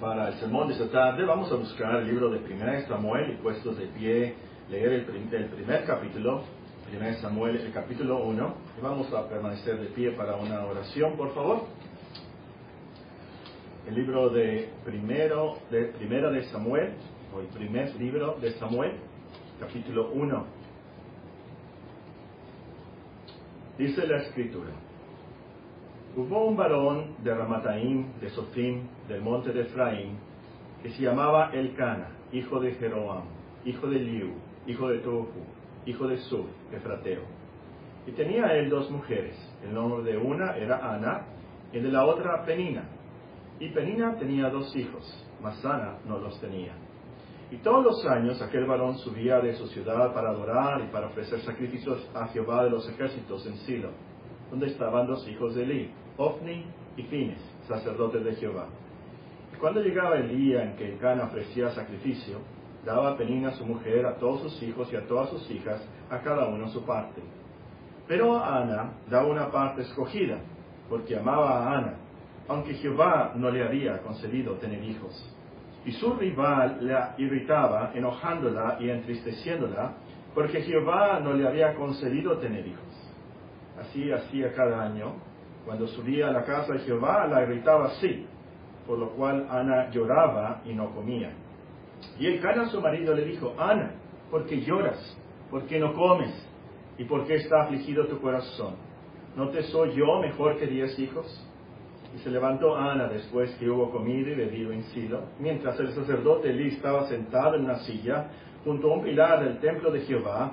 para el sermón de esta tarde vamos a buscar el libro de 1 Samuel y puestos de pie leer el, primer capítulo, 1 Samuel, el capítulo 1, y vamos a permanecer de pie para una oración, por favor. El libro de primero de Primera de Samuel, o el primer libro de Samuel, capítulo 1. Dice la escritura. Hubo un varón de Ramataim, de Sofim, del monte de Efraín, que se llamaba Elcana, hijo de Jeroam, hijo de Liu, hijo de Tohu, hijo de Sur, Efrateo. Y tenía él dos mujeres. El nombre de una era Ana, y de la otra Penina. Y Penina tenía dos hijos, mas Ana no los tenía. Y todos los años aquel varón subía de su ciudad para adorar y para ofrecer sacrificios a Jehová de los ejércitos en Silo, donde estaban los hijos de Eli, Ofni y Fines, sacerdotes de Jehová. Y cuando llegaba el día en que Cana ofrecía sacrificio, daba a Penina su mujer, a todos sus hijos y a todas sus hijas, a cada uno su parte. Pero a Ana daba una parte escogida, porque amaba a Ana, aunque Jehová no le había concedido tener hijos. Y su rival la irritaba, enojándola y entristeciéndola, porque Jehová no le había concedido tener hijos. Así hacía cada año. Cuando subía a la casa de Jehová, la irritaba así, por lo cual Ana lloraba y no comía. Y el Cana su marido le dijo, Ana, ¿por qué lloras? ¿Por qué no comes? ¿Y por qué está afligido tu corazón? ¿No te soy yo mejor que diez hijos? Y se levantó Ana después que hubo comido y bebido en Silo, mientras el sacerdote Elí estaba sentado en una silla junto a un pilar del templo de Jehová.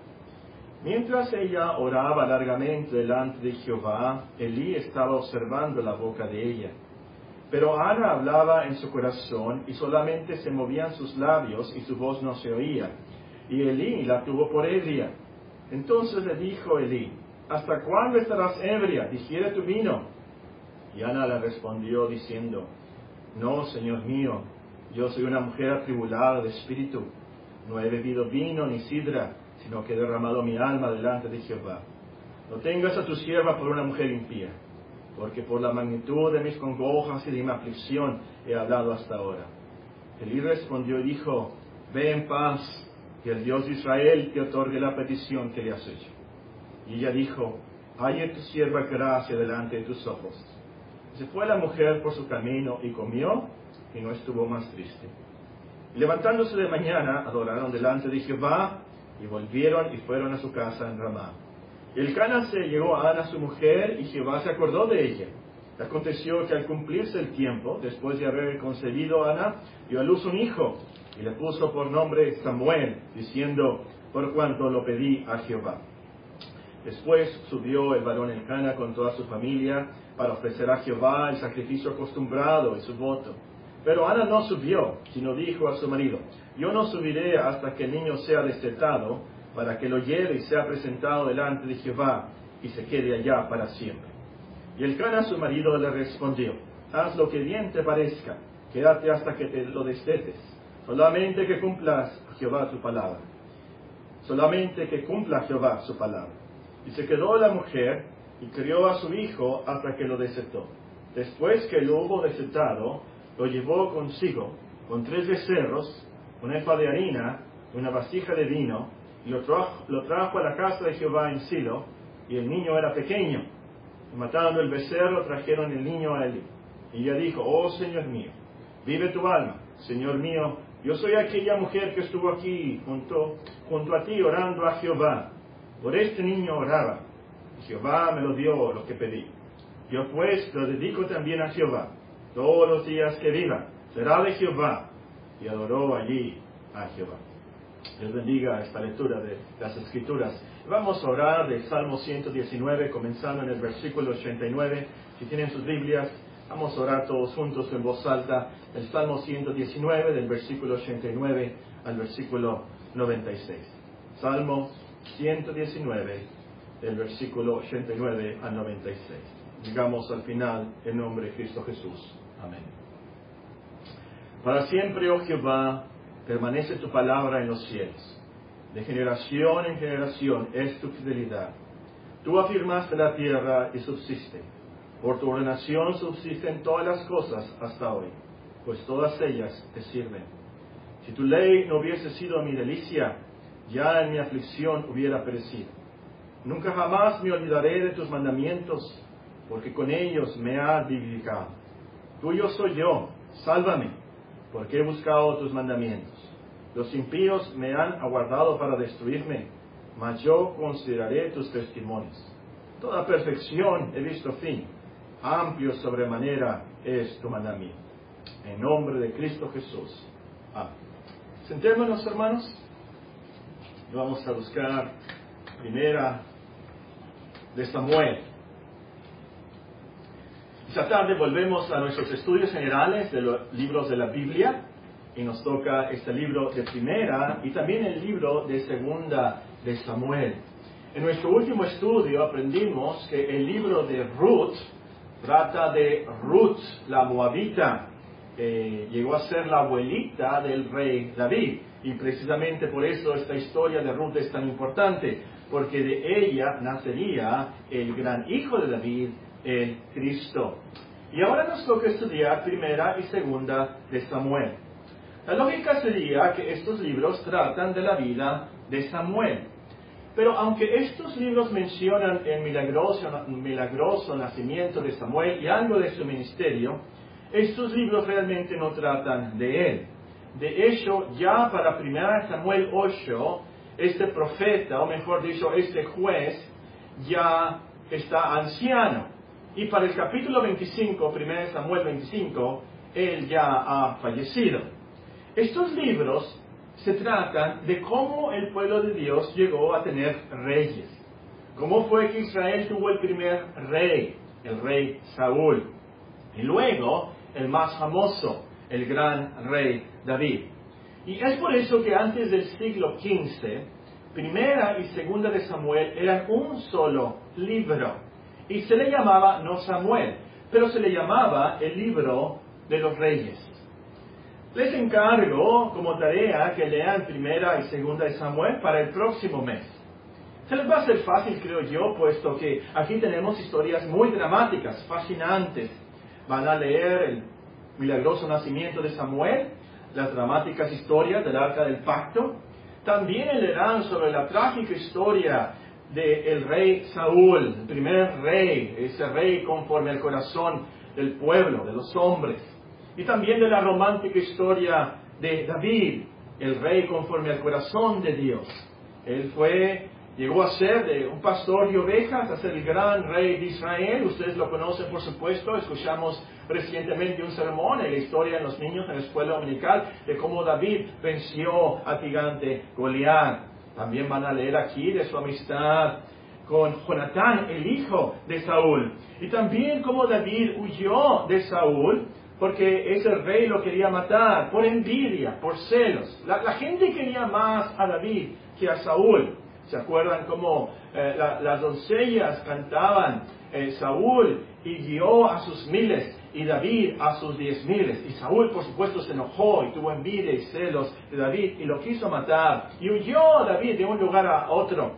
Mientras ella oraba largamente delante de Jehová, Elí estaba observando la boca de ella. Pero Ana hablaba en su corazón y solamente se movían sus labios y su voz no se oía. Y Elí la tuvo por ebria. Entonces le dijo Elí, ¿hasta cuándo estarás ebria? Digiere tu vino. Y Ana le respondió diciendo, No, Señor mío, yo soy una mujer atribulada de espíritu. No he bebido vino ni sidra, sino que he derramado mi alma delante de Jehová. No tengas a tu sierva por una mujer impía, porque por la magnitud de mis congojas y de mi aflicción he hablado hasta ahora. Elí respondió y dijo, Ve en paz, que el Dios de Israel te otorgue la petición que le has hecho. Y ella dijo, en tu sierva gracia delante de tus ojos. Se fue la mujer por su camino y comió y no estuvo más triste. levantándose de mañana, adoraron delante de Jehová y volvieron y fueron a su casa en Ramá. Y el Cana se llegó a Ana su mujer y Jehová se acordó de ella. Aconteció que al cumplirse el tiempo, después de haber concebido a Ana, dio a luz un hijo y le puso por nombre Samuel, diciendo, por cuanto lo pedí a Jehová. Después subió el varón Elcana con toda su familia para ofrecer a Jehová el sacrificio acostumbrado y su voto. Pero Ana no subió, sino dijo a su marido, yo no subiré hasta que el niño sea destetado, para que lo lleve y sea presentado delante de Jehová y se quede allá para siempre. Y el Cana su marido le respondió, haz lo que bien te parezca, quédate hasta que te lo destetes, solamente que cumplas Jehová su palabra. Solamente que cumpla Jehová su palabra. Y se quedó la mujer y crió a su hijo hasta que lo desetó. Después que lo hubo desetado, lo llevó consigo con tres becerros, una efa de harina, una vasija de vino, y lo trajo, lo a la casa de Jehová en Silo, y el niño era pequeño. Y matando el becerro, trajeron el niño a él. Y ella dijo, oh Señor mío, vive tu alma, Señor mío, yo soy aquella mujer que estuvo aquí junto, junto a ti orando a Jehová. Por este niño oraba. Y Jehová me lo dio lo que pedí. Yo pues lo dedico también a Jehová. Todos los días que viva será de Jehová. Y adoró allí a Jehová. Dios bendiga esta lectura de las Escrituras. Vamos a orar del Salmo 119, comenzando en el versículo 89. Si tienen sus Biblias, vamos a orar todos juntos en voz alta el Salmo 119, del versículo 89 al versículo 96. Salmo 119, del versículo 89 al 96. Digamos al final, en nombre de Cristo Jesús. Amén. Para siempre, oh Jehová, permanece tu palabra en los cielos. De generación en generación es tu fidelidad. Tú afirmaste la tierra y subsiste. Por tu ordenación subsisten todas las cosas hasta hoy, pues todas ellas te sirven. Si tu ley no hubiese sido mi delicia, ya en mi aflicción hubiera perecido. Nunca jamás me olvidaré de tus mandamientos, porque con ellos me has vivificado. Tuyo soy yo, sálvame, porque he buscado tus mandamientos. Los impíos me han aguardado para destruirme, mas yo consideraré tus testimonios. Toda perfección he visto fin, amplio sobremanera es tu mandamiento. En nombre de Cristo Jesús. Amén. Sentémonos, hermanos. Vamos a buscar primera de Samuel. Esta tarde volvemos a nuestros estudios generales de los libros de la Biblia y nos toca este libro de primera y también el libro de segunda de Samuel. En nuestro último estudio aprendimos que el libro de Ruth trata de Ruth, la moabita, que llegó a ser la abuelita del rey David. Y precisamente por eso esta historia de Ruth es tan importante, porque de ella nacería el gran hijo de David, el Cristo. Y ahora nos toca estudiar primera y segunda de Samuel. La lógica sería que estos libros tratan de la vida de Samuel. Pero aunque estos libros mencionan el milagroso, milagroso nacimiento de Samuel y algo de su ministerio, estos libros realmente no tratan de él. De hecho, ya para 1 Samuel 8, este profeta, o mejor dicho, este juez, ya está anciano. Y para el capítulo 25, 1 Samuel 25, él ya ha fallecido. Estos libros se tratan de cómo el pueblo de Dios llegó a tener reyes. Cómo fue que Israel tuvo el primer rey, el rey Saúl. Y luego el más famoso, el gran rey David. Y es por eso que antes del siglo XV, primera y segunda de Samuel eran un solo libro. Y se le llamaba no Samuel, pero se le llamaba el libro de los reyes. Les encargo como tarea que lean primera y segunda de Samuel para el próximo mes. Se les va a hacer fácil, creo yo, puesto que aquí tenemos historias muy dramáticas, fascinantes. Van a leer el milagroso nacimiento de Samuel, las dramáticas historias del arca del pacto. También leerán sobre la trágica historia del rey Saúl, el primer rey, ese rey conforme al corazón del pueblo, de los hombres y también de la romántica historia de David, el rey conforme al corazón de Dios. Él fue, llegó a ser de un pastor de ovejas, a ser el gran rey de Israel. Ustedes lo conocen, por supuesto. Escuchamos recientemente un sermón en la historia de los niños en la escuela dominical de cómo David venció a gigante Goliat. También van a leer aquí de su amistad con Jonatán, el hijo de Saúl. Y también cómo David huyó de Saúl porque ese rey lo quería matar por envidia, por celos. La, gente quería más a David que a Saúl. ¿Se acuerdan cómo eh, las doncellas cantaban? Eh, Saúl y guió a sus miles y David a sus diez miles. Y Saúl, por supuesto, se enojó y tuvo envidia y celos de David y lo quiso matar. Y huyó David de un lugar a otro.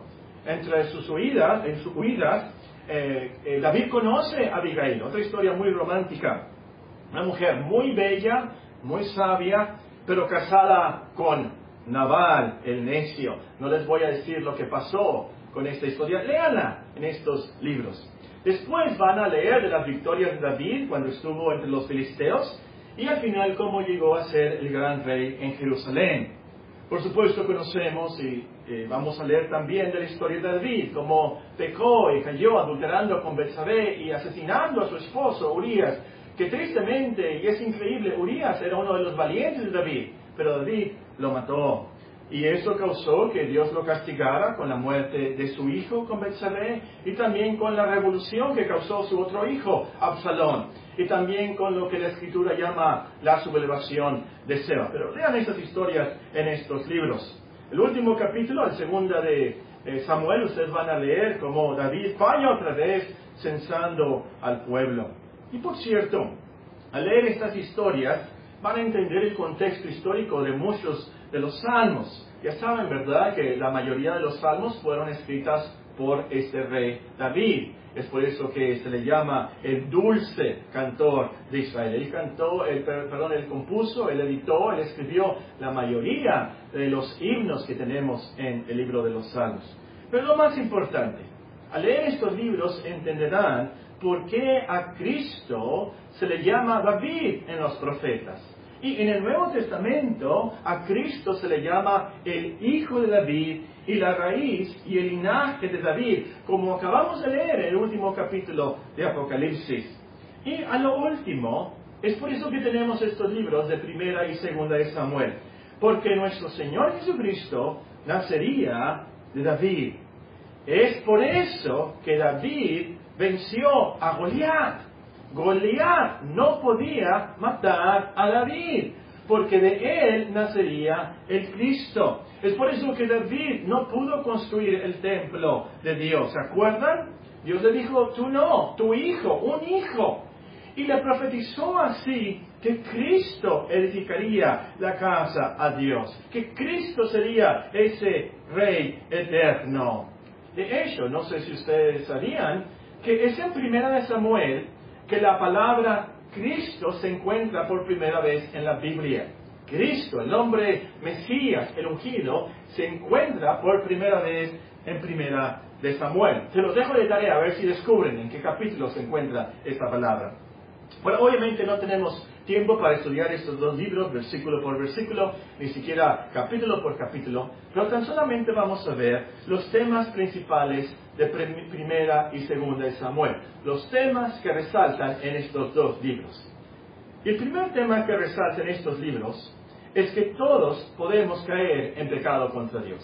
Entre sus huidas, en sus huidas, eh, David conoce a Abigail, otra historia muy romántica. Una mujer muy bella, muy sabia, pero casada con Naval, el necio. No les voy a decir lo que pasó con esta historia. Léanla en estos libros. Después van a leer de las victorias de David cuando estuvo entre los filisteos y al final cómo llegó a ser el gran rey en Jerusalén. Por supuesto conocemos y eh, vamos a leer también de la historia de David, cómo pecó y cayó adulterando con Betsabé y asesinando a su esposo Urias que tristemente, y es increíble, Urias era uno de los valientes de David, pero David lo mató. Y eso causó que Dios lo castigara con la muerte de su hijo, con Betsabé, y también con la revolución que causó su otro hijo, Absalón, y también con lo que la escritura llama la sublevación de Seba. Pero lean estas historias en estos libros. El último capítulo, el segunda de, Samuel, ustedes van a leer como David falla otra vez censando al pueblo. Y por cierto, al leer estas historias, van a entender el contexto histórico de muchos de los salmos. Ya saben, ¿verdad?, que la mayoría de los salmos fueron escritas por este rey David. Es por eso que se le llama el dulce cantor de Israel. Él cantó, él, perdón, él compuso, él editó, él escribió la mayoría de los himnos que tenemos en el libro de los Salmos. Pero lo más importante, al leer estos libros entenderán por qué a Cristo se le llama David en los profetas. Y en el Nuevo Testamento a Cristo se le llama el Hijo de David y la raíz y el linaje de David, como acabamos de leer en el último capítulo de Apocalipsis. Y a lo último, es por eso que tenemos estos libros de primera y segunda de Samuel, porque nuestro Señor Jesucristo nacería de David. Es por eso que David venció a Goliat. Goliat no podía matar a David, porque de él nacería el Cristo. Es por eso que David no pudo construir el templo de Dios. ¿Se acuerdan? Dios le dijo, tú no, tu hijo, un hijo. Y le profetizó así que Cristo edificaría la casa a Dios, que Cristo sería ese rey eterno. De hecho, no sé si ustedes sabían que es en primera de Samuel que la palabra Cristo se encuentra por primera vez en la Biblia. Cristo, el nombre Mesías, el ungido, se encuentra por primera vez en primera de Samuel. Se los dejo de tarea a ver si descubren en qué capítulo se encuentra esta palabra. Bueno, obviamente no tenemos tiempo para estudiar estos dos libros versículo por versículo, ni siquiera capítulo por capítulo, pero tan solamente vamos a ver los temas principales de primera y segunda de Samuel, los temas que resaltan en estos dos libros. Y el primer tema que resalta en estos libros es que todos podemos caer en pecado contra Dios.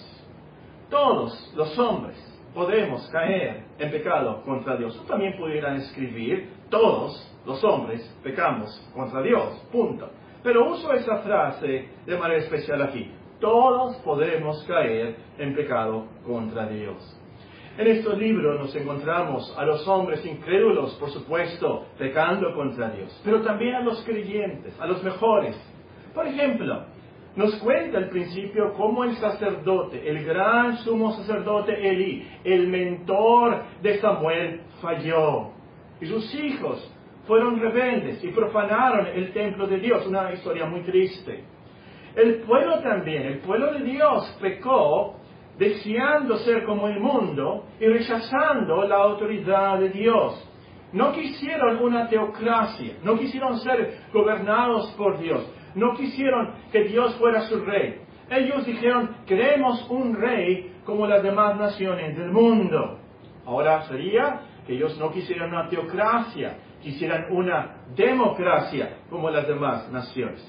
Todos los hombres podemos caer en pecado contra Dios. también pudieran escribir, todos los hombres pecamos contra Dios, punto. Pero uso esa frase de manera especial aquí. Todos podemos caer en pecado contra Dios. En estos libros nos encontramos a los hombres incrédulos, por supuesto, pecando contra Dios, pero también a los creyentes, a los mejores. Por ejemplo, nos cuenta al principio cómo el sacerdote, el gran sumo sacerdote Eli, el mentor de Samuel, falló. Y sus hijos fueron rebeldes y profanaron el templo de Dios. Una historia muy triste. El pueblo también, el pueblo de Dios pecó deseando ser como el mundo y rechazando la autoridad de Dios. No quisieron una teocracia, no quisieron ser gobernados por Dios, no quisieron que Dios fuera su rey. Ellos dijeron, queremos un rey como las demás naciones del mundo. Ahora sería que ellos no quisieran una teocracia, quisieran una democracia como las demás naciones.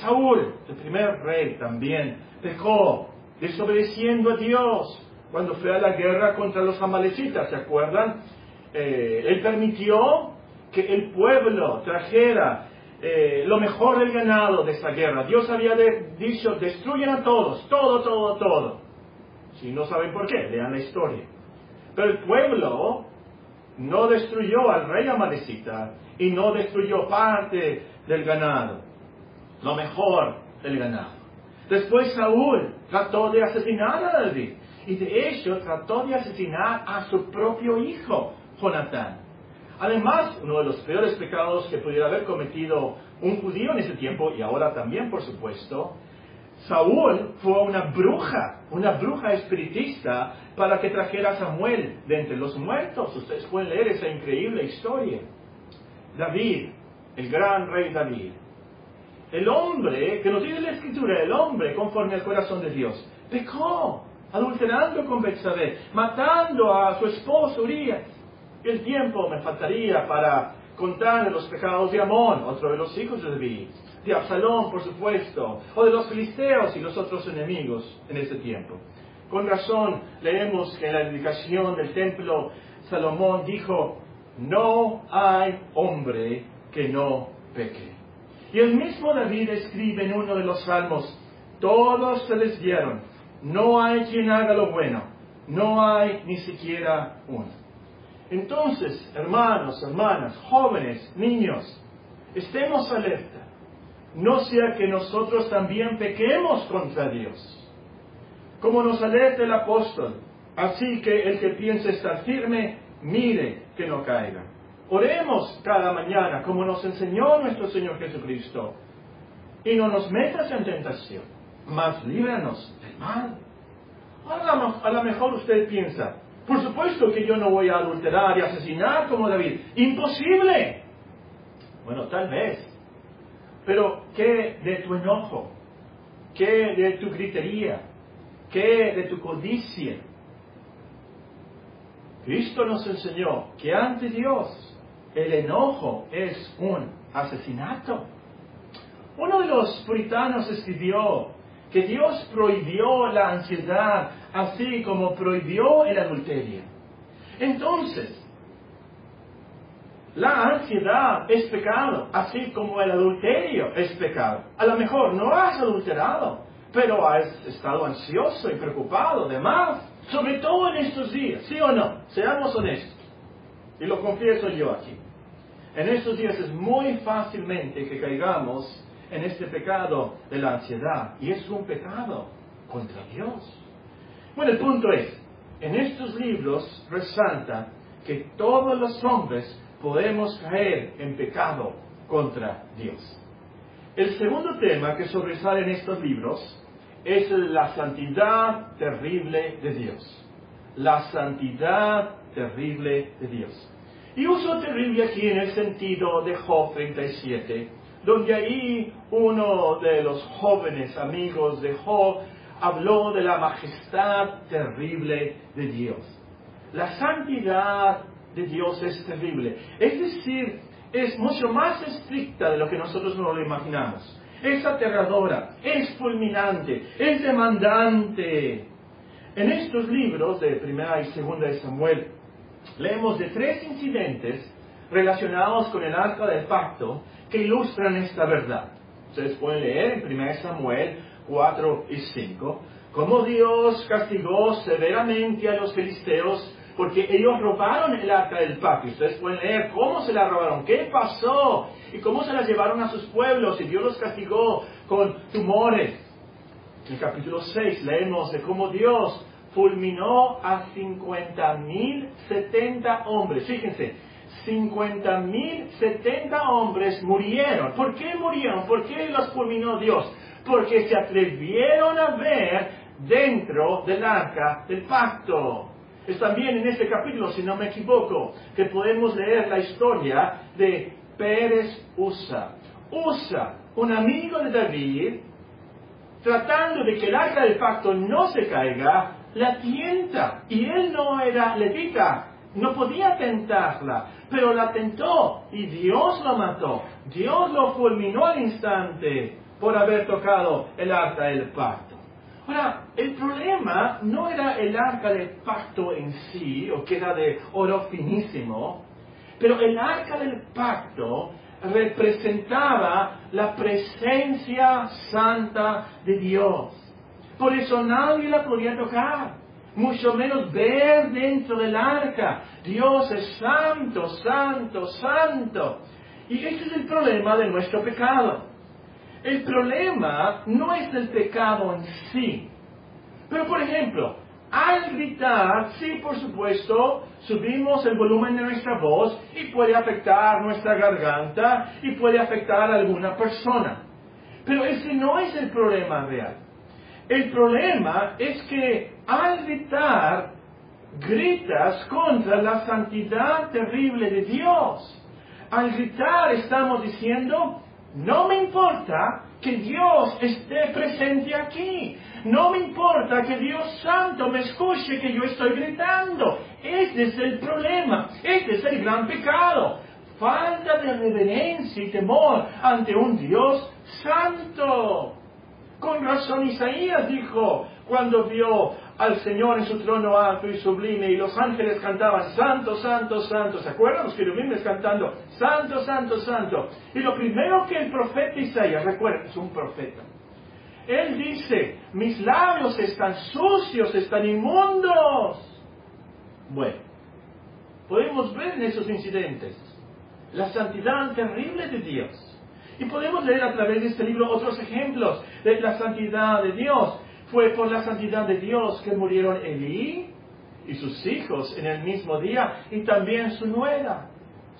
Saúl, el primer rey, también pecó desobedeciendo a Dios cuando fue a la guerra contra los amalecitas, ¿se acuerdan? Eh, él permitió que el pueblo trajera eh, lo mejor del ganado de esa guerra. Dios había dicho, destruyan a todos, todo, todo, todo. Si no saben por qué, lean la historia. Pero el pueblo no destruyó al rey amalecita y no destruyó parte del ganado, lo mejor del ganado. Después Saúl trató de asesinar a David y de hecho trató de asesinar a su propio hijo, Jonatán. Además, uno de los peores pecados que pudiera haber cometido un judío en ese tiempo, y ahora también por supuesto, Saúl fue una bruja, una bruja espiritista para que trajera a Samuel de entre los muertos. Ustedes pueden leer esa increíble historia. David, el gran rey David, el hombre que nos dice la escritura, el hombre conforme al corazón de Dios, pecó, adulterando con Betsabé, matando a su esposo Urias. El tiempo me faltaría para contar los pecados de Amón, otro de los hijos de David, de Absalón, por supuesto, o de los filisteos y los otros enemigos en ese tiempo. Con razón leemos que en la dedicación del templo Salomón dijo, no hay hombre que no peque. Y el mismo David escribe en uno de los salmos, todos se les dieron, no hay quien haga lo bueno, no hay ni siquiera uno. Entonces, hermanos, hermanas, jóvenes, niños, estemos alerta. No sea que nosotros también pequemos contra Dios. Como nos alerta el apóstol, así que el que piense estar firme, mire que no caiga. Oremos cada mañana, como nos enseñó nuestro Señor Jesucristo, y no nos metas en tentación, mas líbranos del mal. A lo mejor usted piensa, por supuesto que yo no voy a adulterar y asesinar como David. Imposible. Bueno, tal vez. Pero ¿qué de tu enojo? ¿Qué de tu gritería? ¿Qué de tu codicia? Cristo nos enseñó que ante Dios el enojo es un asesinato. Uno de los puritanos escribió que Dios prohibió la ansiedad así como prohibió el adulterio. Entonces, la ansiedad es pecado, así como el adulterio es pecado. A lo mejor no has adulterado, pero has estado ansioso y preocupado de más, sobre todo en estos días, ¿sí o no? Seamos honestos. Y lo confieso yo aquí. En estos días es muy fácilmente que caigamos en este pecado de la ansiedad. Y es un pecado contra Dios. Bueno, el punto es, en estos libros resalta que todos los hombres podemos caer en pecado contra Dios. El segundo tema que sobresale en estos libros es la santidad terrible de Dios. La santidad terrible de Dios. Y uso terrible aquí en el sentido de Job 37, donde ahí uno de los jóvenes amigos de Job habló de la majestad terrible de Dios. La santidad de Dios es terrible. Es decir, es mucho más estricta de lo que nosotros nos lo imaginamos. Es aterradora, es fulminante, es demandante. En estos libros de Primera y Segunda de Samuel leemos de tres incidentes relacionados con el arca del pacto que ilustran esta verdad. Ustedes pueden leer en 1 Samuel 4 y 5 cómo Dios castigó severamente a los filisteos porque ellos robaron el arca del pacto. Ustedes pueden leer cómo se la robaron, qué pasó y cómo se la llevaron a sus pueblos y Dios los castigó con tumores. En el capítulo 6 leemos de cómo Dios fulminó a 50.070 hombres. Fíjense, 50.070 hombres murieron. ¿Por qué murieron? ¿Por qué los fulminó Dios? Porque se atrevieron a ver dentro del arca del pacto. Es también en este capítulo, si no me equivoco, que podemos leer la historia de Pérez Usa. Usa, un amigo de David, tratando de que el arca del pacto no se caiga, la tienta. Y él no era levita, no podía tentarla, pero la tentó y Dios lo mató. Dios lo fulminó al instante por haber tocado el arca del pacto. Ahora, el problema no era el arca del pacto en sí, o que era de oro finísimo, pero el arca del pacto representaba la presencia santa de Dios. Por eso nadie la podía tocar, mucho menos ver dentro del arca. Dios es santo, santo, santo. Y ese es el problema de nuestro pecado. El problema no es el pecado en sí. Pero por ejemplo, al gritar, sí, por supuesto, subimos el volumen de nuestra voz y puede afectar nuestra garganta y puede afectar a alguna persona. Pero ese no es el problema real. El problema es que al gritar, gritas contra la santidad terrible de Dios. Al gritar estamos diciendo, no me importa que Dios esté presente aquí. No me importa que Dios Santo me escuche que yo estoy gritando. Este es el problema. Este es el gran pecado. Falta de reverencia y temor ante un Dios santo. Con razón Isaías dijo cuando vio al Señor en su trono alto y sublime y los ángeles cantaban Santo, Santo, Santo. ¿Se acuerdan los querubines cantando Santo, Santo, Santo? Y lo primero que el profeta Isaías, recuerden, es un profeta. Él dice, mis labios están sucios, están inmundos. Bueno, podemos ver en esos incidentes la santidad terrible de Dios. Y podemos leer a través de este libro otros ejemplos de la santidad de Dios. Fue por la santidad de Dios que murieron Elí y sus hijos en el mismo día y también su nuera,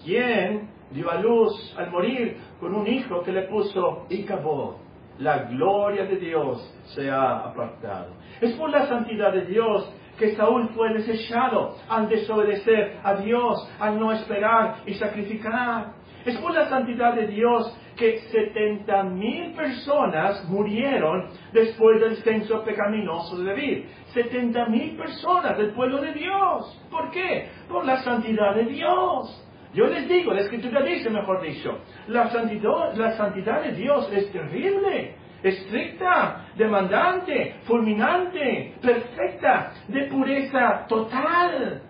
quien dio a luz al morir con un hijo que le puso Icabod. La gloria de Dios se ha apartado. Es por la santidad de Dios que Saúl fue desechado al desobedecer a Dios, al no esperar y sacrificar. Es por la santidad de Dios que 70 mil personas murieron después del censo pecaminoso de David. 70 mil personas del pueblo de Dios. ¿Por qué? Por la santidad de Dios. Yo les digo, la escritura dice, mejor dicho, la santidad, de Dios es terrible, estricta, demandante, fulminante, perfecta, de pureza total.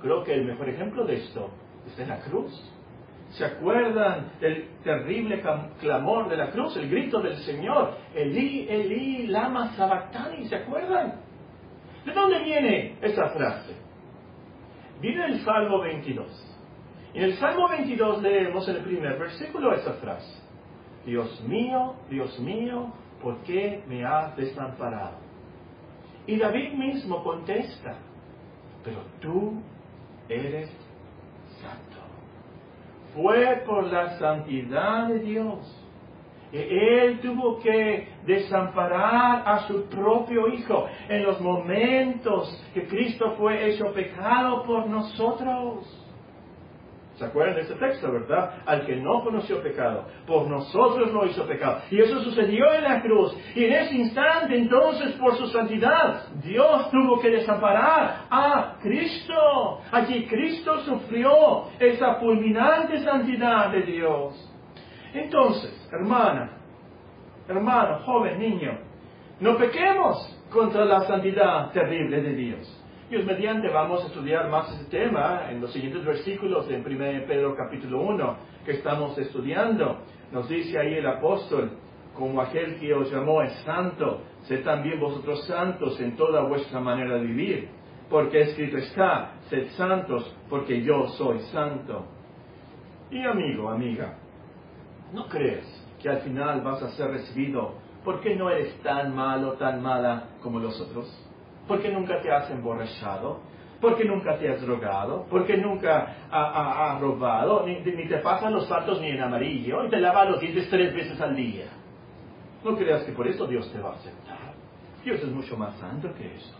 Creo que el mejor ejemplo de esto es en la cruz. ¿Se acuerdan del terrible clamor de la cruz, el grito del Señor? Elí, Elí, lama sabactani, ¿se acuerdan? ¿De dónde viene esa frase? Viene el Salmo 22. En el Salmo 22 leemos en el primer versículo esa frase. Dios mío, Dios mío, ¿por qué me has desamparado? Y David mismo contesta, pero tú eres fue por la santidad de Dios. Él tuvo que desamparar a su propio Hijo en los momentos que Cristo fue hecho pecado por nosotros. ¿Se acuerdan de este texto, verdad? Al que no conoció pecado, por nosotros lo hizo pecado. Y eso sucedió en la cruz. Y en ese instante, entonces, por su santidad, Dios tuvo que desamparar a Cristo. Allí Cristo sufrió esa fulminante santidad de Dios. Entonces, hermana, hermano, joven, niño, no pequemos contra la santidad terrible de Dios. Dios mediante vamos a estudiar más este tema en los siguientes versículos en 1 Pedro capítulo 1 que estamos estudiando. Nos dice ahí el apóstol, como aquel que os llamó es santo, sed también vosotros santos en toda vuestra manera de vivir, porque escrito está, sed santos porque yo soy santo. Y amigo, amiga, ¿no crees que al final vas a ser recibido porque no eres tan malo, tan mala como los otros? Porque nunca te has emborrachado, porque nunca te has drogado, porque nunca has robado, ni, te pasan los saltos ni en amarillo, y te lavas los dientes tres veces al día. No creas que por eso Dios te va a aceptar. Dios es mucho más santo que eso.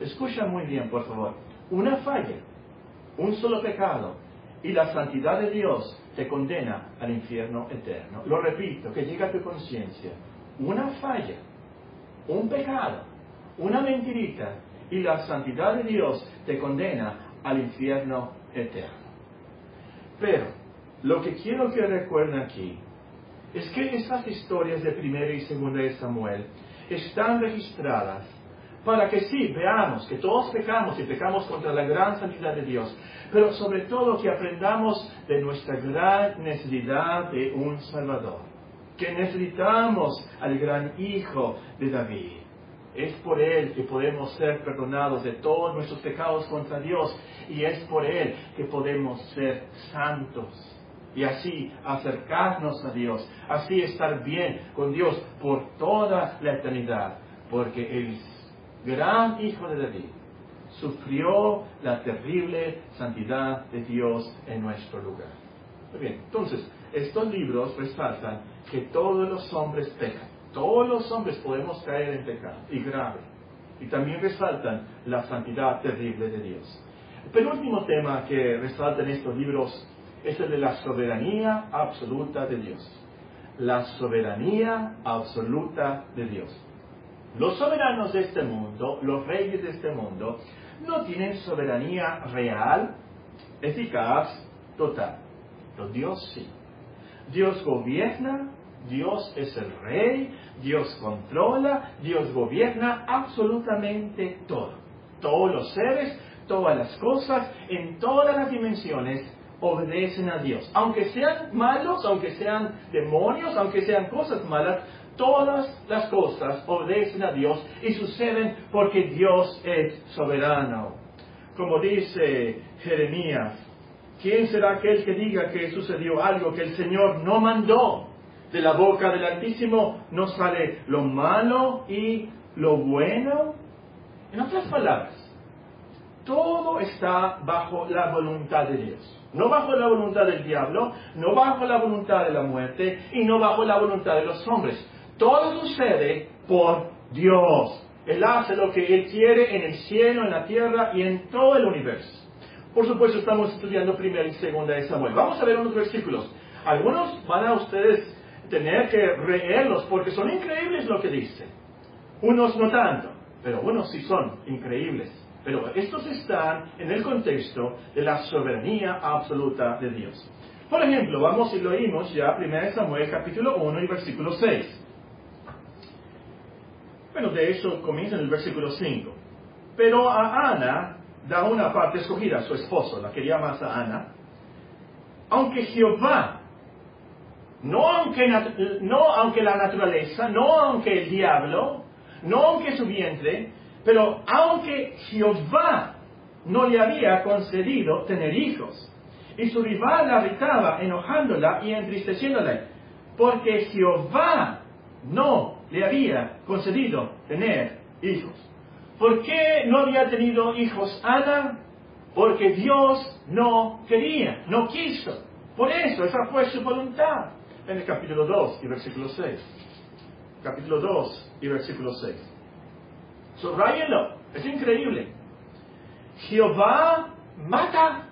Escucha muy bien, por favor. Una falla, un solo pecado, y la santidad de Dios te condena al infierno eterno. Lo repito, que llega a tu conciencia. Una falla, un pecado, una mentirita y la santidad de Dios te condena al infierno eterno. Pero lo que quiero que recuerden aquí es que esas historias de primera y segunda de Samuel están registradas para que sí veamos que todos pecamos y pecamos contra la gran santidad de Dios, pero sobre todo que aprendamos de nuestra gran necesidad de un Salvador, que necesitamos al gran Hijo de David. Es por Él que podemos ser perdonados de todos nuestros pecados contra Dios y es por Él que podemos ser santos y así acercarnos a Dios, así estar bien con Dios por toda la eternidad, porque el gran Hijo de David sufrió la terrible santidad de Dios en nuestro lugar. Muy bien, entonces, estos libros resaltan que todos los hombres pecan todos los hombres podemos caer en pecado, y grave. Y también resaltan la santidad terrible de Dios. El penúltimo tema que resaltan estos libros es el de la soberanía absoluta de Dios. La soberanía absoluta de Dios. Los soberanos de este mundo, los reyes de este mundo, no tienen soberanía real, eficaz, total. Pero Dios sí. Dios gobierna Dios es el rey, Dios controla, Dios gobierna absolutamente todo. Todos los seres, todas las cosas, en todas las dimensiones, obedecen a Dios. Aunque sean malos, aunque sean demonios, aunque sean cosas malas, Todas las cosas obedecen a Dios y suceden porque Dios es soberano. Como dice Jeremías, ¿quién será aquel que diga que sucedió algo que el Señor no mandó? De la boca del Altísimo no sale lo malo y lo bueno. En otras palabras, todo está bajo la voluntad de Dios. No bajo la voluntad del diablo, no bajo la voluntad de la muerte y no bajo la voluntad de los hombres. Todo sucede por Dios. Él hace lo que Él quiere en el cielo, en la tierra y en todo el universo. Por supuesto, estamos estudiando primera y segunda de Samuel. Vamos a ver unos versículos. Algunos van a ustedes tener que leerlos porque son increíbles lo que dice. Unos no tanto, pero unos sí son increíbles. Pero estos están en el contexto de la soberanía absoluta de Dios. Por ejemplo, vamos y lo oímos ya 1 Samuel capítulo 1 y versículo 6. Bueno, de hecho comienza en el versículo 5. Pero a Ana da una parte escogida, su esposo, la quería más a Ana. Aunque Jehová, no aunque, no aunque la naturaleza, no aunque el diablo, no aunque su vientre, pero aunque Jehová no le había concedido tener hijos, y su rival la irritaba, enojándola y entristeciéndola, porque Jehová no le había concedido tener hijos. ¿Por qué no había tenido hijos Ana? Porque Dios no quería, no quiso. Por eso, esa fue su voluntad. En el capítulo 2 y versículo 6. Capítulo 2 y versículo 6. Subrayenlo, es increíble. Jehová mata,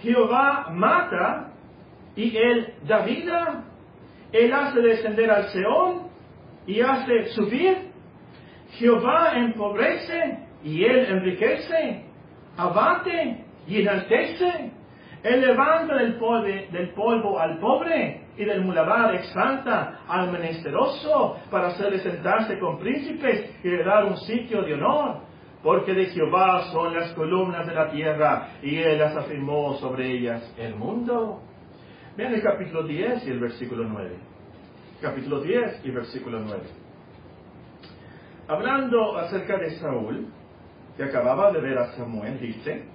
Jehová mata y él da vida, él hace descender al Seón y hace subir. Jehová empobrece y él enriquece, abate y enaltece. Él levanta del polvo, del polvo al pobre y del mulabar exalta al menesteroso para hacerle sentarse con príncipes y le dar un sitio de honor. Porque de Jehová son las columnas de la tierra y él las afirmó sobre ellas el mundo. Vean el capítulo 10 y el versículo 9. Capítulo 10 y versículo 9. Hablando acerca de Saúl, que acababa de ver a Samuel, dice,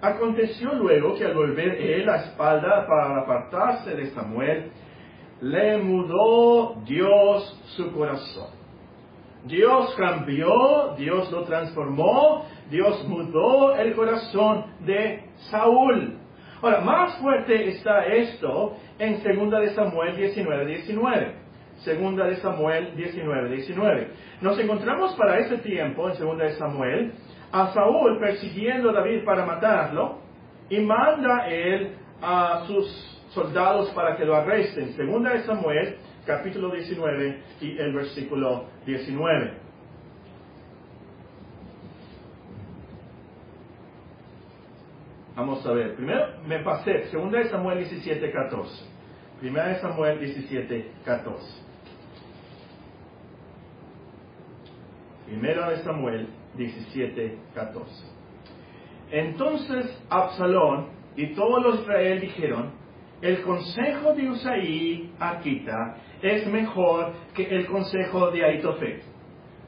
Aconteció luego que al volver él la espalda para apartarse de Samuel, le mudó Dios su corazón. Dios cambió, Dios lo transformó, Dios mudó el corazón de Saúl. Ahora, más fuerte está esto en 2 de Samuel 19, 19. Segunda de Samuel 19, 19. Nos encontramos para ese tiempo en 2 de Samuel a Saúl persiguiendo a David para matarlo y manda él a sus soldados para que lo arresten. Segunda de Samuel, capítulo 19 y el versículo 19. Vamos a ver, primero me pasé, segunda de Samuel 17, 14. Primera de Samuel 17, 14. Primera de Samuel 17, 14. Entonces Absalón y todos los Israel dijeron, el consejo de Usaí Aquita es mejor que el consejo de Aitofel,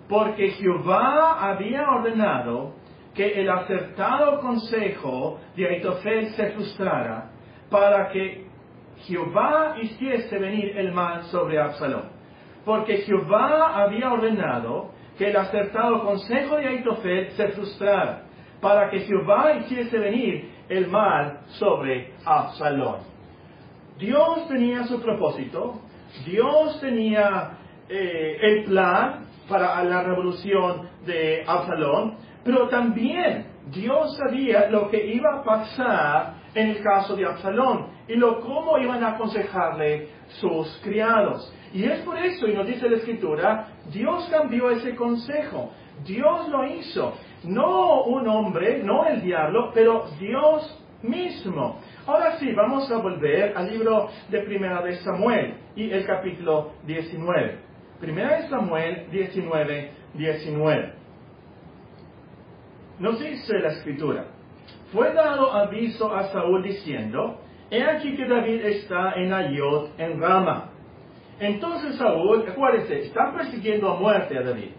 porque Jehová había ordenado que el acertado consejo de Aitofel se frustrara para que Jehová hiciese venir el mal sobre Absalón. Porque Jehová había ordenado que el acertado consejo de Aitofel se frustrara, para que Jehová hiciese venir el mal sobre Absalón. Dios tenía su propósito, Dios tenía eh, el plan para la revolución de Absalón, pero también Dios sabía lo que iba a pasar en el caso de Absalón y lo cómo iban a aconsejarle sus criados. Y es por eso, y nos dice la escritura, Dios cambió ese consejo. Dios lo hizo. No un hombre, no el diablo, pero Dios mismo. Ahora sí, vamos a volver al libro de Primera de Samuel y el capítulo 19. Primera de Samuel 19, 19. Nos dice la escritura, fue dado aviso a Saúl diciendo, he aquí que David está en Ayot, en Rama Entonces Saúl, acuérdense, está persiguiendo a muerte a David.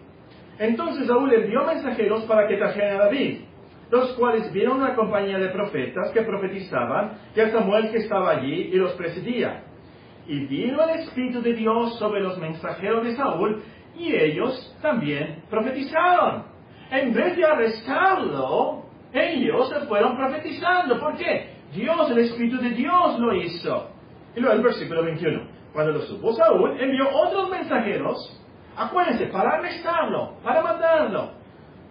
Entonces Saúl envió mensajeros para que trajeran a David, los cuales vieron una compañía de profetas que profetizaban que a Samuel que estaba allí y los presidía. Y vino el Espíritu de Dios sobre los mensajeros de Saúl y ellos también profetizaron. En vez de arrestarlo, ellos se fueron profetizando. ¿Por qué? Dios, el Espíritu de Dios lo hizo. Y luego el versículo 21. Cuando lo supo Saúl, envió otros mensajeros, acuérdense, para arrestarlo, para mandarlo,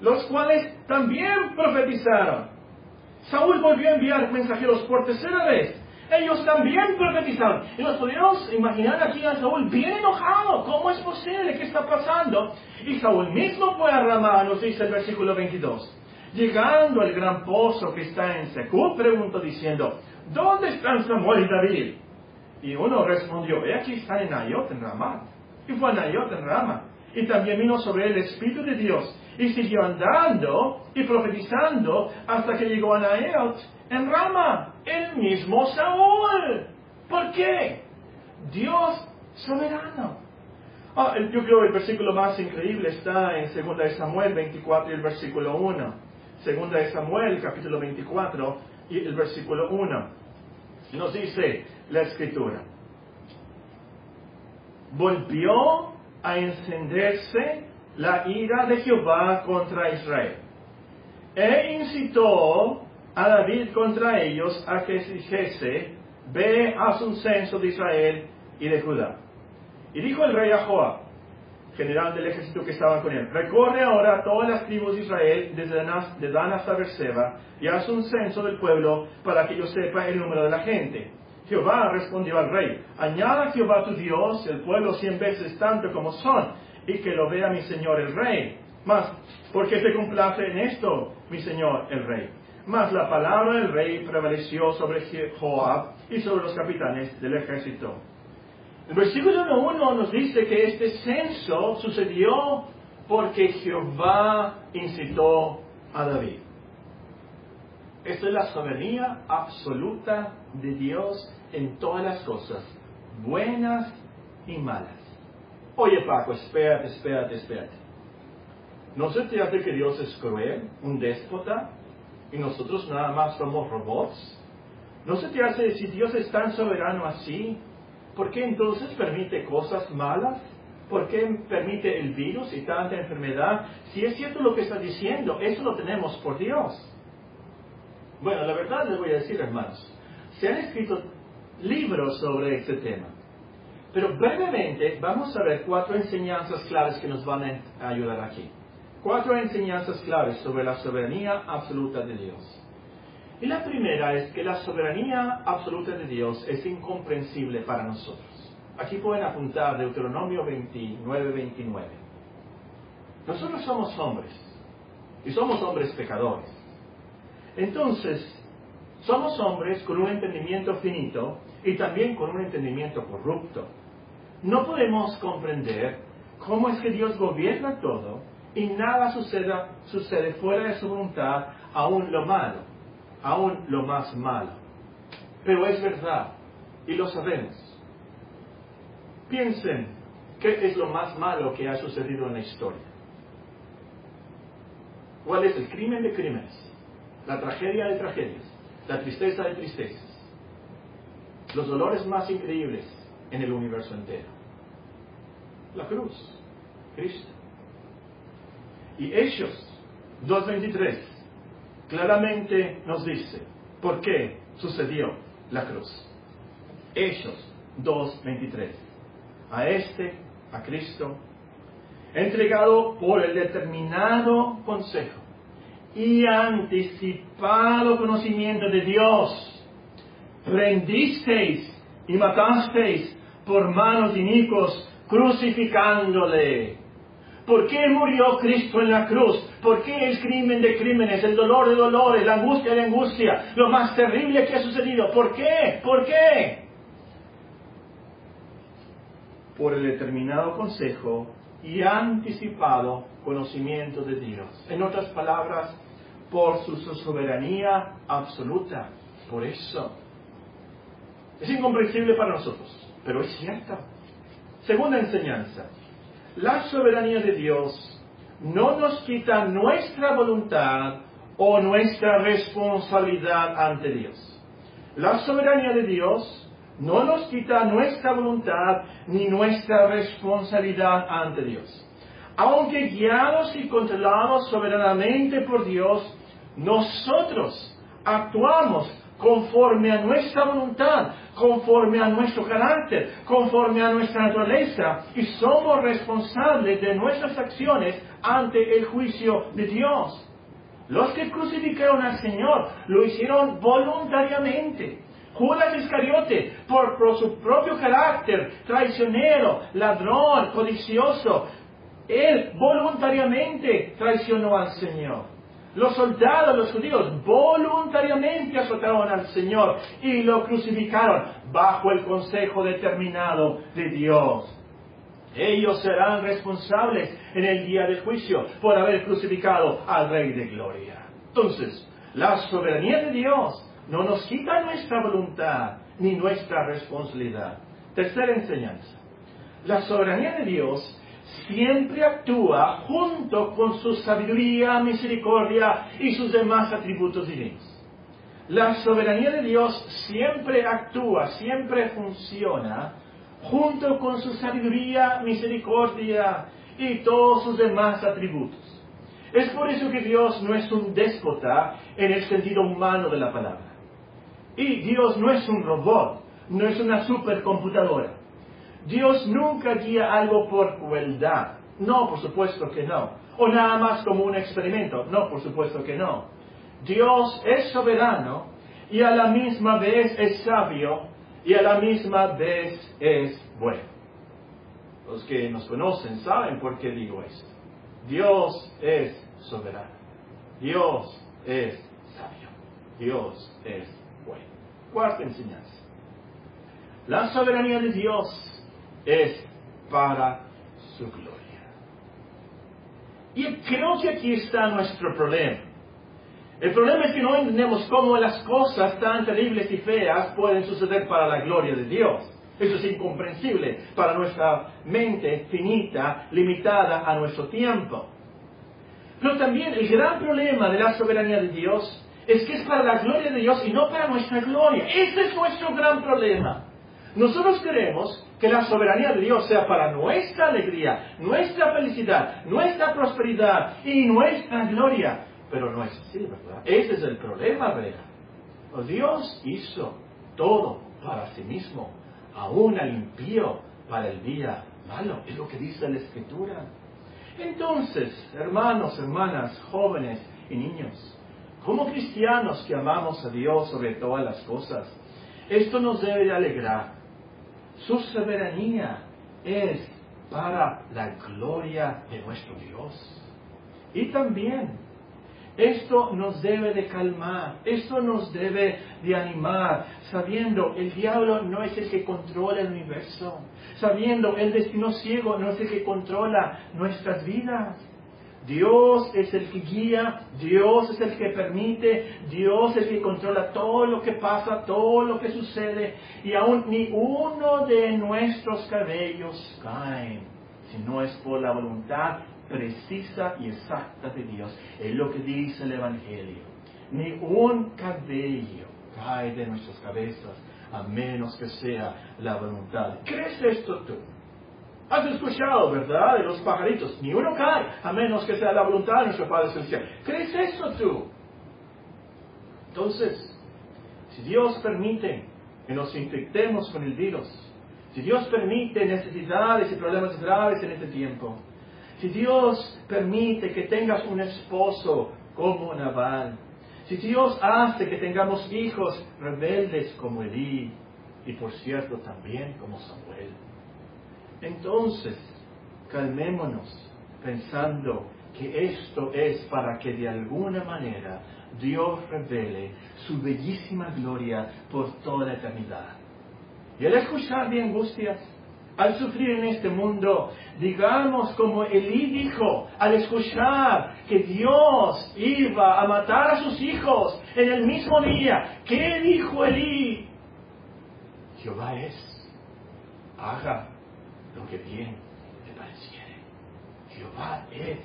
los cuales también profetizaron. Saúl volvió a enviar mensajeros por tercera vez. Ellos también profetizaron. Y nos podemos imaginar aquí a Saúl bien enojado. ¿Cómo es posible? ¿Qué está pasando? Y Saúl mismo fue a Ramá, nos dice el versículo 22. Llegando al gran pozo que está en Secú, preguntó diciendo, ¿dónde están Samuel y David? Y uno respondió, he aquí están en Ayot, en Ramá. Y fue a Nayot, en Rama. Y también vino sobre el Espíritu de Dios. Y siguió andando y profetizando hasta que llegó a Nayot, en Rama. El mismo Saúl. ¿Por qué? Dios soberano. Ah, yo creo que el versículo más increíble está en 2 Samuel 24 y el versículo 1. Segunda de Samuel, capítulo 24, y el versículo 1. Nos dice la escritura. Volvió a encenderse la ira de Jehová contra Israel. E incitó a David contra ellos a que dijese, ve, haz un censo de Israel y de Judá. Y dijo el rey a Joab, general del ejército que estaba con él, recorre ahora a todas las tribus de Israel, desde Dan, Dan hasta Berseba, y haz un censo del pueblo para que yo sepa el número de la gente. Jehová respondió al rey, añada Jehová tu Dios el pueblo cien veces tanto como son, y que lo vea mi señor el rey. Mas, ¿por qué te complace en esto, mi señor el rey? Mas la palabra del rey prevaleció sobre Joab y sobre los capitanes del ejército. El versículo 1 nos dice que este censo sucedió porque Jehová incitó a David. Esto es la soberanía absoluta de Dios en todas las cosas, buenas y malas. Oye Paco, espérate, espérate, espérate. ¿No se te hace que Dios es cruel, un déspota, y nosotros nada más somos robots? ¿No se te hace, si Dios es tan soberano así, ¿por qué entonces permite cosas malas? ¿Por qué permite el virus y tanta enfermedad? Si es cierto lo que está diciendo, eso lo tenemos por Dios. Bueno, la verdad les voy a decir, hermanos, se han escrito libros sobre este tema. Pero brevemente vamos a ver cuatro enseñanzas claves que nos van a ayudar aquí. Cuatro enseñanzas claves sobre la soberanía absoluta de Dios. Y la primera es que la soberanía absoluta de Dios es incomprensible para nosotros. Aquí pueden apuntar Deuteronomio 29, 29. Nosotros somos hombres y somos hombres pecadores. Entonces, somos hombres con un entendimiento finito y también con un entendimiento corrupto. No podemos comprender cómo es que Dios gobierna todo y nada suceda, sucede fuera de su voluntad, aún lo malo, aún lo más malo. Pero es verdad y lo sabemos. Piensen, ¿qué es lo más malo que ha sucedido en la historia? ¿Cuál es el crimen de crímenes? La tragedia de tragedias, la tristeza de tristezas, los dolores más increíbles en el universo entero. La cruz, Cristo. Y Hechos 2.23 claramente nos dice por qué sucedió la cruz. Hechos 2.23. A este, a Cristo, entregado por el determinado consejo y anticipado conocimiento de Dios, prendisteis y matasteis por manos inicuos, crucificándole ¿Por qué murió Cristo en la cruz? ¿Por qué el crimen de crímenes, el dolor de dolores, la angustia de angustia, lo más terrible que ha sucedido? ¿Por qué? ¿Por qué? Por el determinado consejo y anticipado conocimiento de Dios. En otras palabras, por su soberanía absoluta. Por eso. Es incomprensible para nosotros, pero es cierto. Segunda enseñanza. La soberanía de Dios no nos quita nuestra voluntad o nuestra responsabilidad ante Dios. La soberanía de Dios no nos quita nuestra voluntad ni nuestra responsabilidad ante Dios. Aunque guiados y controlados soberanamente por Dios, nosotros actuamos conforme a nuestra voluntad, conforme a nuestro carácter, conforme a nuestra naturaleza, y somos responsables de nuestras acciones ante el juicio de Dios. Los que crucificaron al Señor lo hicieron voluntariamente. Judas Iscariote, por, su propio carácter, traicionero, ladrón, codicioso, él voluntariamente traicionó al Señor. Los soldados, los judíos, voluntariamente azotaron al Señor y lo crucificaron bajo el consejo determinado de Dios. Ellos serán responsables en el día del juicio por haber crucificado al Rey de Gloria. Entonces, la soberanía de Dios no nos quita nuestra voluntad ni nuestra responsabilidad. Tercera enseñanza. La soberanía de Dios siempre actúa junto con su sabiduría, misericordia y sus demás atributos divinos. La soberanía de Dios siempre actúa, siempre funciona junto con su sabiduría, misericordia y todos sus demás atributos. Es por eso que Dios no es un déspota en el sentido humano de la palabra. Y Dios no es un robot, no es una supercomputadora. Dios nunca guía algo por crueldad. No, por supuesto que no. O nada más como un experimento. No, por supuesto que no. Dios es soberano y a la misma vez es sabio y a la misma vez es bueno. Los que nos conocen saben por qué digo esto. Dios es soberano. Dios es sabio. Dios es bueno. Cuarta enseñanza. La soberanía de Dios es para su gloria. Y creo que aquí está nuestro problema. El problema es que no entendemos cómo las cosas tan terribles y feas pueden suceder para la gloria de Dios. Eso es incomprensible para nuestra mente finita, limitada a nuestro tiempo. Pero también el gran problema de la soberanía de Dios es que es para la gloria de Dios y no para nuestra gloria. Ese es nuestro gran problema. Nosotros queremos que la soberanía de Dios sea para nuestra alegría, nuestra felicidad, nuestra prosperidad y nuestra gloria. Pero no es así, ¿verdad? Ese es el problema real. Dios hizo todo para sí mismo, aún al impío para el día malo. Es lo que dice la Escritura. Entonces, hermanos, hermanas, jóvenes y niños, como cristianos que amamos a Dios sobre todas las cosas, esto nos debe de alegrar su soberanía es para la gloria de nuestro Dios. Y también esto nos debe de calmar, esto nos debe de animar, sabiendo el diablo no es el que controla el universo, sabiendo el destino ciego no es el que controla nuestras vidas. Dios es el que guía, Dios es el que permite, Dios es el que controla todo lo que pasa, todo lo que sucede, y aún ni uno de nuestros cabellos cae, si no es por la voluntad precisa y exacta de Dios. Es lo que dice el Evangelio. Ni un cabello cae de nuestras cabezas, a menos que sea la voluntad. ¿Crees esto tú? Has escuchado, ¿verdad? De los pajaritos. Ni uno cae, a menos que sea la voluntad de nuestro Padre Celestial. ¿Crees eso tú? Entonces, si Dios permite que nos infectemos con el virus, si Dios permite necesidades y problemas graves en este tiempo, si Dios permite que tengas un esposo como Naval, si Dios hace que tengamos hijos rebeldes como Elí, y por cierto también como Samuel, entonces, calmémonos pensando que esto es para que de alguna manera Dios revele su bellísima gloria por toda la eternidad. Y al escuchar de angustias, al sufrir en este mundo, digamos como Elí dijo, al escuchar que Dios iba a matar a sus hijos en el mismo día, ¿qué dijo Elí? Jehová es, haga lo que bien le pareciere. Jehová es,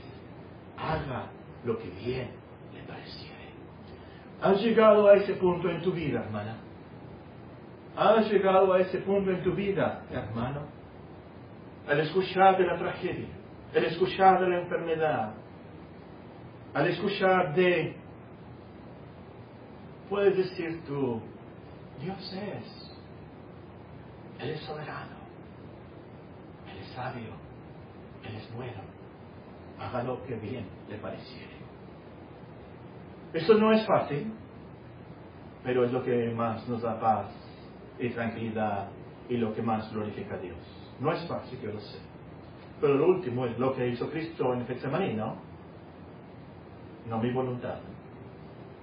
haga lo que bien le pareciere. ¿Has llegado a ese punto en tu vida, hermana? ¿Has llegado a ese punto en tu vida, hermano? Al escuchar de la tragedia, al escuchar de la enfermedad, al escuchar de, puedes decir tú, Dios es, Él es soberano, sabio, Él es bueno, haga lo que bien le pareciere. Eso no es fácil, pero es lo que más nos da paz y tranquilidad y lo que más glorifica a Dios. No es fácil, yo lo sé. Pero lo último es lo que hizo Cristo en Getsemaní, ¿no? No mi voluntad,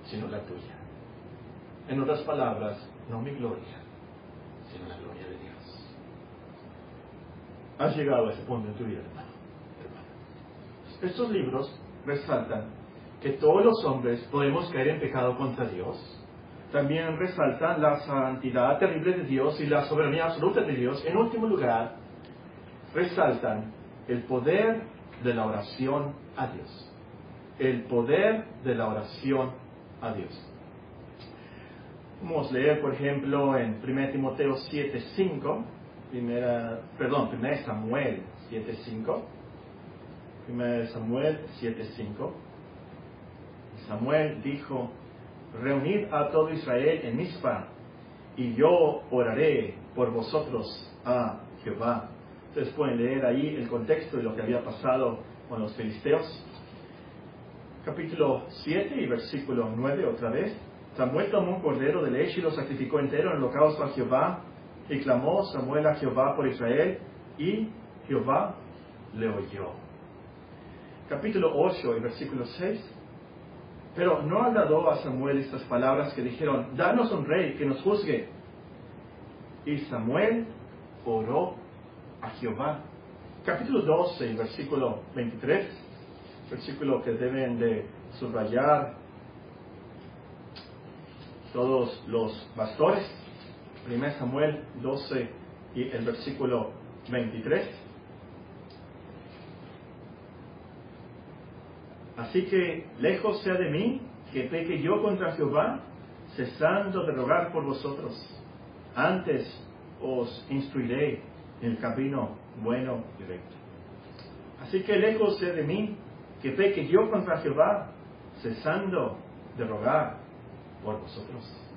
sino la tuya. En otras palabras, no mi gloria, sino la gloria de Dios. Has llegado a ese punto en tu vida, hermano. Estos libros resaltan que todos los hombres podemos caer en pecado contra Dios. También resaltan la santidad terrible de Dios y la soberanía absoluta de Dios. En último lugar, resaltan el poder de la oración a Dios. El poder de la oración a Dios. Vamos a leer, por ejemplo, en 1 Timoteo 7.5, primera, perdón, 1 Samuel 7.5, 1 Samuel 7.5. Samuel dijo, reunid a todo Israel en Mizpa, y yo oraré por vosotros a Jehová. Ustedes pueden leer ahí el contexto de lo que había pasado con los filisteos. Capítulo 7 y versículo 9 otra vez. Samuel tomó un cordero de leche y lo sacrificó entero en holocausto a Jehová. Y clamó Samuel a Jehová por Israel, y Jehová le oyó. Capítulo 8 y versículo 6. Pero no dado a Samuel estas palabras que dijeron, danos un rey que nos juzgue. Y Samuel oró a Jehová. Capítulo 12, versículo 23, versículo que deben de subrayar todos los pastores. 1 Samuel 12 y el versículo 23. Así que lejos sea de mí que peque yo contra Jehová, cesando de rogar por vosotros. Antes os instruiré en el camino bueno y recto. Así que lejos sea de mí que peque yo contra Jehová, cesando de rogar por vosotros.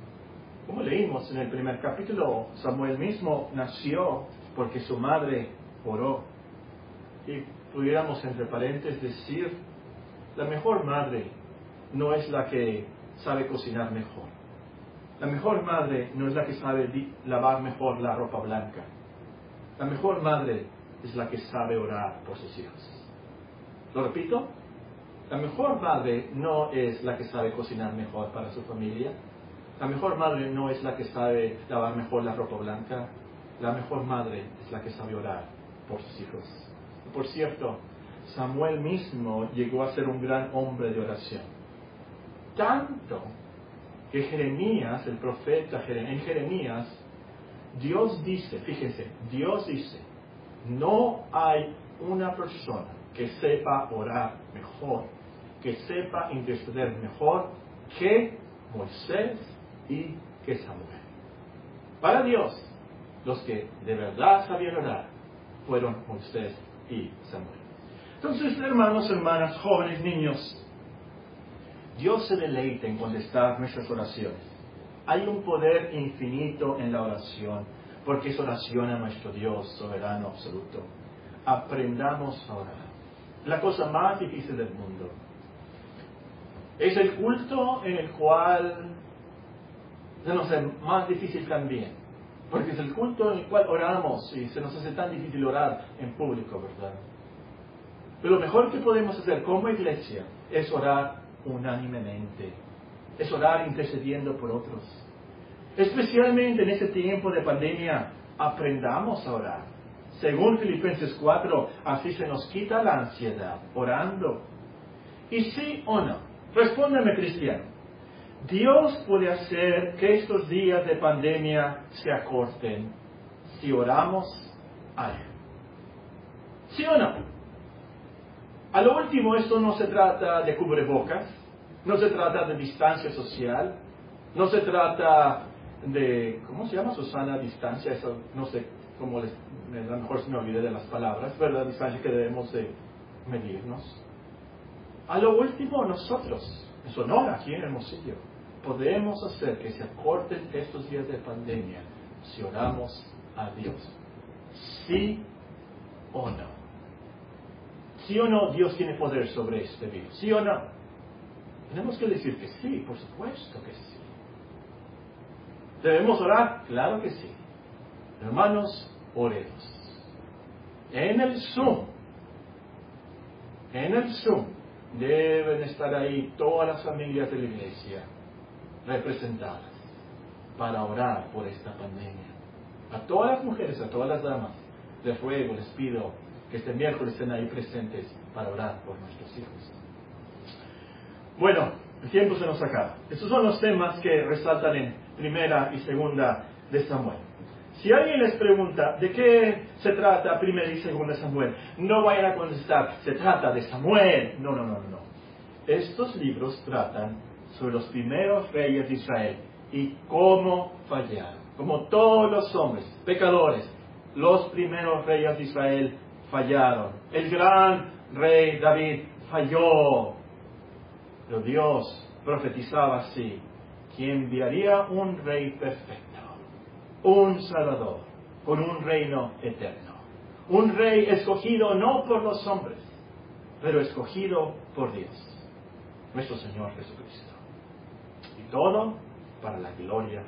Como leímos en el primer capítulo, Samuel mismo nació porque su madre oró. Y pudiéramos entre paréntesis decir la mejor madre no es la que sabe cocinar mejor. La mejor madre no es la que sabe lavar mejor la ropa blanca. La mejor madre es la que sabe orar por sus hijos. ¿Lo repito? La mejor madre no es la que sabe cocinar mejor para su familia. La mejor madre no es la que sabe lavar mejor la ropa blanca. La mejor madre es la que sabe orar por sus hijos. Por cierto, Samuel mismo llegó a ser un gran hombre de oración. Tanto que Jeremías, el profeta en Jeremías, Dios dice, fíjense, Dios dice, no hay una persona que sepa orar mejor, que sepa interceder mejor que Moisés y que Samuel. Para Dios, los que de verdad sabían orar fueron Moisés y Samuel. Entonces, hermanos, hermanas, jóvenes, niños, Dios se deleita en contestar nuestras oraciones. Hay un poder infinito en la oración, porque es oración a nuestro Dios soberano absoluto. Aprendamos a orar. La cosa más difícil del mundo. Es el culto en el cual se nos hace más difícil también. Porque es el culto en el cual oramos y se nos hace tan difícil orar en público, ¿verdad? Pero lo mejor que podemos hacer como iglesia es orar unánimemente, es orar intercediendo por otros. Especialmente en este tiempo de pandemia, aprendamos a orar. Según Filipenses 4, así se nos quita la ansiedad, orando. ¿Y sí o no? Respóndeme, cristiano. Dios puede hacer que estos días de pandemia se acorten si oramos a Él. ¿Sí o no? A lo último, esto no se trata de cubrebocas, no se trata de distancia social, no se trata de, ¿cómo se llama Susana? Distancia, eso no sé cómo les, a mejor se me olvidé de las palabras, pero la distancia que debemos de medirnos. A lo último, nosotros, en Sonora, aquí en Hermosillo, podemos hacer que se acorten estos días de pandemia si oramos a Dios. ¿Sí o no? ¿Sí o no Dios tiene poder sobre este virus? ¿Sí o no? Tenemos que decir que sí, por supuesto que sí. ¿Debemos orar? Claro que sí. Hermanos, oremos. En el Zoom, en el Zoom, deben estar ahí todas las familias de la iglesia representadas para orar por esta pandemia. A todas las mujeres, a todas las damas, de fuego les pido que este miércoles estén ahí presentes para orar por nuestros hijos. Bueno, el tiempo se nos acaba. Estos son los temas que resaltan en primera y segunda de Samuel. Si alguien les pregunta de qué se trata primera y segunda de Samuel, no vayan a contestar, se trata de Samuel. No, no, no, no. Estos libros tratan sobre los primeros reyes de Israel y cómo fallaron. Como todos los hombres, pecadores, los primeros reyes de Israel fallaron. El gran rey David falló. Pero Dios profetizaba así, que enviaría un rey perfecto, un salvador, con un reino eterno. Un rey escogido no por los hombres, pero escogido por Dios, nuestro Señor Jesucristo. Todo para la gloria